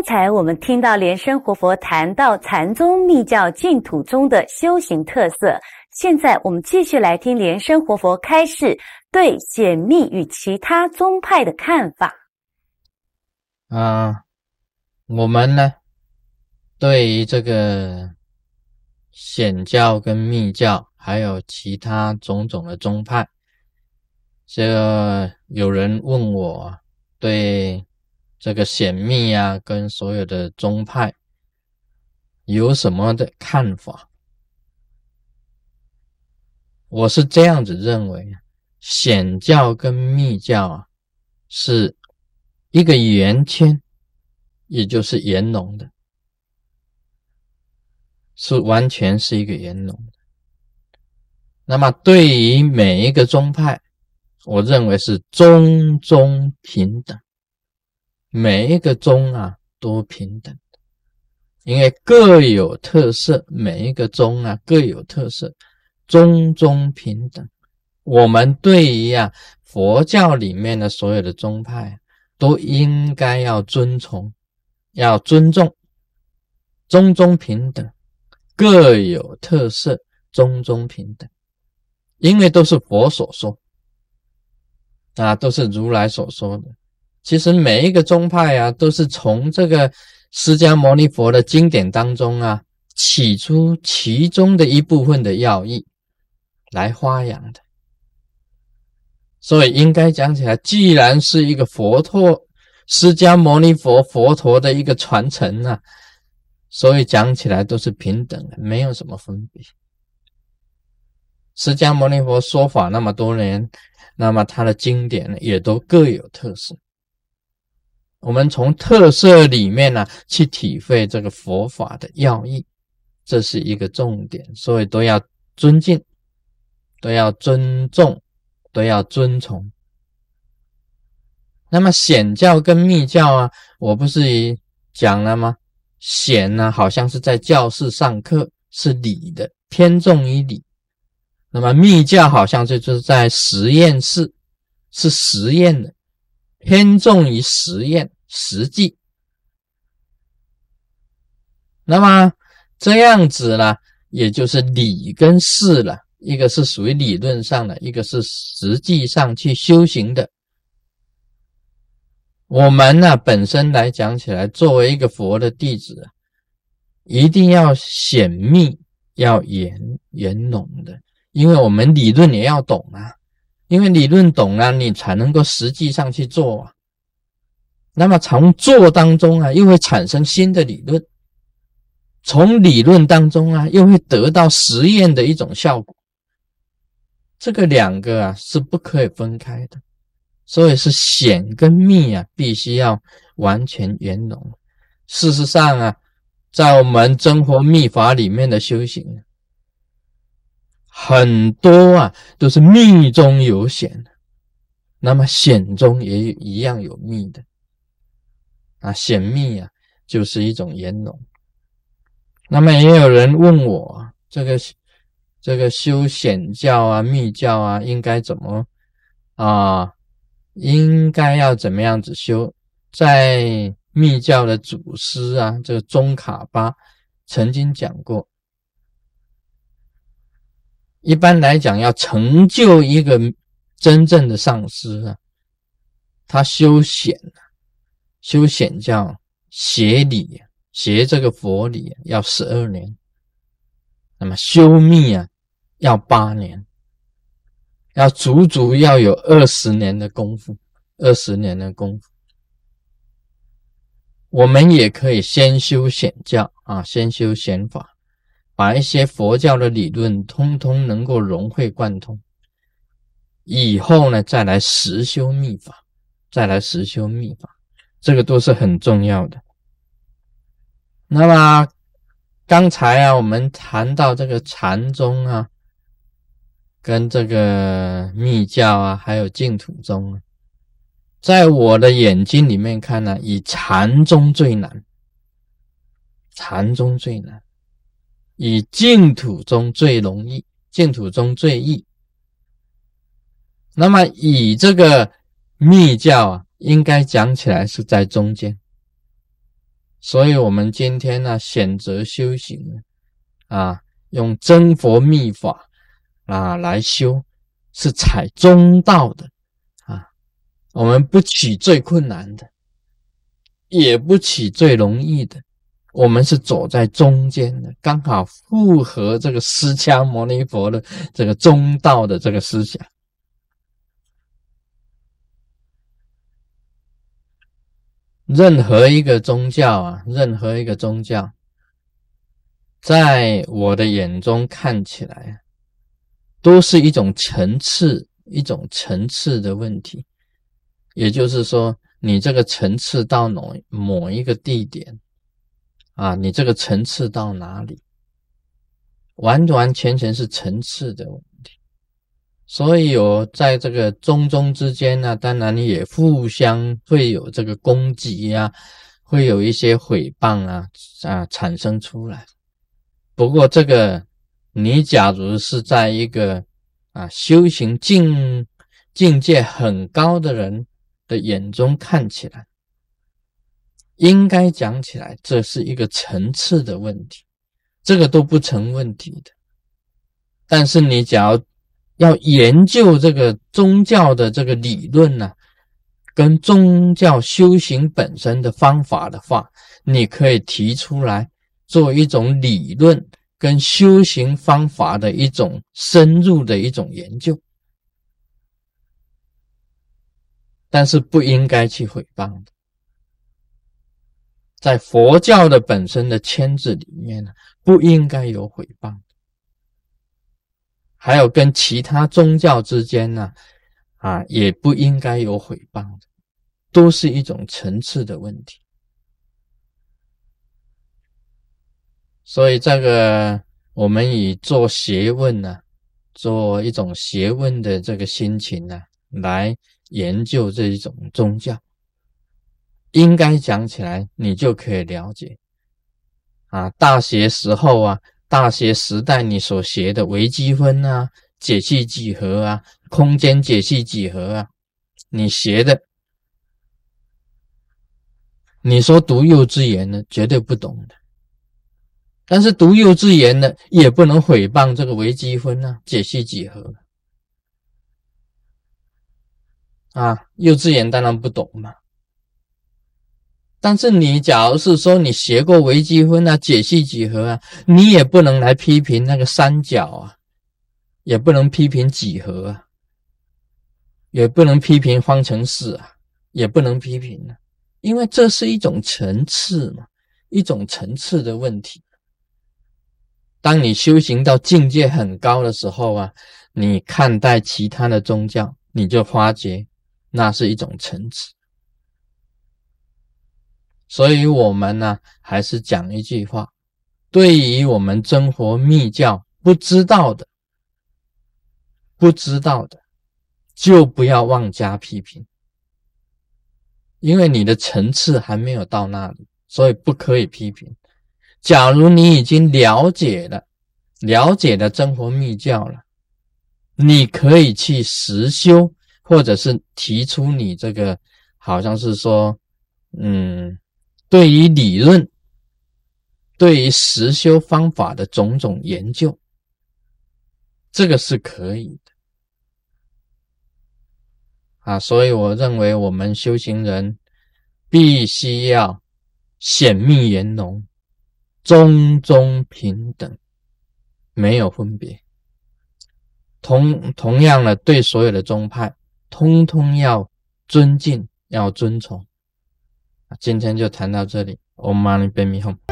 刚才我们听到莲生活佛谈到禅宗密教净土宗的修行特色，现在我们继续来听莲生活佛开示对显密与其他宗派的看法。啊，我们呢，对于这个显教跟密教，还有其他种种的宗派，这有人问我对。这个显密啊，跟所有的宗派有什么的看法？我是这样子认为，显教跟密教啊，是一个圆圈，也就是圆融的，是完全是一个圆融。那么对于每一个宗派，我认为是中中平等。每一个宗啊都平等因为各有特色。每一个宗啊各有特色，宗宗平等。我们对于啊佛教里面的所有的宗派，都应该要尊崇，要尊重，宗宗平等，各有特色，宗宗平等。因为都是佛所说啊，都是如来所说的。其实每一个宗派啊，都是从这个释迦牟尼佛的经典当中啊，起出其中的一部分的要义来发扬的。所以应该讲起来，既然是一个佛陀、释迦牟尼佛佛陀的一个传承啊，所以讲起来都是平等的，没有什么分别。释迦牟尼佛说法那么多年，那么他的经典呢，也都各有特色。我们从特色里面呢，去体会这个佛法的要义，这是一个重点，所以都要尊敬，都要尊重，都要遵从。那么显教跟密教啊，我不是讲了吗？显呢，好像是在教室上课，是理的，偏重于理；那么密教好像就是在实验室，是实验的。偏重于实验实际，那么这样子呢，也就是理跟事了，一个是属于理论上的，一个是实际上去修行的。我们呢，本身来讲起来，作为一个佛的弟子，一定要显密，要圆圆融的，因为我们理论也要懂啊。因为理论懂了，你才能够实际上去做啊。那么从做当中啊，又会产生新的理论；从理论当中啊，又会得到实验的一种效果。这个两个啊是不可以分开的，所以是显跟密啊，必须要完全圆融。事实上啊，在我们真佛密法里面的修行。很多啊，都是密中有显那么显中也一样有密的啊，显密啊，就是一种圆融。那么也有人问我，这个这个修显教啊、密教啊，应该怎么啊？应该要怎么样子修？在密教的祖师啊，这个宗卡巴曾经讲过。一般来讲，要成就一个真正的上师啊，他修显修显教学理学这个佛理要十二年，那么修密啊要八年，要足足要有二十年的功夫，二十年的功夫。我们也可以先修显教啊，先修显法。把一些佛教的理论通通能够融会贯通，以后呢再来实修密法，再来实修密法，这个都是很重要的。那么刚才啊，我们谈到这个禅宗啊，跟这个密教啊，还有净土宗啊，在我的眼睛里面看呢，以禅宗最难，禅宗最难。以净土中最容易，净土中最易。那么以这个密教啊，应该讲起来是在中间，所以，我们今天呢，选择修行啊，用真佛密法啊来修，是采中道的啊。我们不取最困难的，也不取最容易的，我们是走在中间的，刚好符合这个释迦牟尼佛的这个中道的这个思想。任何一个宗教啊，任何一个宗教，在我的眼中看起来，都是一种层次，一种层次的问题。也就是说，你这个层次到某某一个地点啊，你这个层次到哪里，完完全全是层次的问题。所以有在这个中中之间呢，当然也互相会有这个攻击呀，会有一些诽谤啊啊产生出来。不过这个你假如是在一个啊修行境境界很高的人的眼中看起来，应该讲起来这是一个层次的问题，这个都不成问题的。但是你只要要研究这个宗教的这个理论呢，跟宗教修行本身的方法的话，你可以提出来做一种理论跟修行方法的一种深入的一种研究，但是不应该去诽谤的，在佛教的本身的圈子里面呢，不应该有诽谤。还有跟其他宗教之间呢，啊，也不应该有诽谤的，都是一种层次的问题。所以这个我们以做学问呢，做一种学问的这个心情呢，来研究这一种宗教，应该讲起来，你就可以了解，啊，大学时候啊。大学时代你所学的微积分啊、解析几何啊、空间解析几何啊，你学的，你说读幼稚园的绝对不懂的，但是读幼稚园的也不能诽谤这个微积分啊、解析几何啊，幼稚园当然不懂嘛。但是你假如是说你学过微积分啊、解析几何啊，你也不能来批评那个三角啊，也不能批评几何啊，也不能批评方程式啊，也不能批评啊，因为这是一种层次嘛，一种层次的问题。当你修行到境界很高的时候啊，你看待其他的宗教，你就发觉那是一种层次。所以，我们呢，还是讲一句话：对于我们真佛密教不知道的、不知道的，就不要妄加批评，因为你的层次还没有到那里，所以不可以批评。假如你已经了解了、了解了真佛密教了，你可以去实修，或者是提出你这个，好像是说，嗯。对于理论，对于实修方法的种种研究，这个是可以的啊。所以我认为，我们修行人必须要显密圆融，中中平等，没有分别。同同样的，对所有的宗派，通通要尊敬，要尊崇。今天就谈到这里，Om Mani Padme Hum。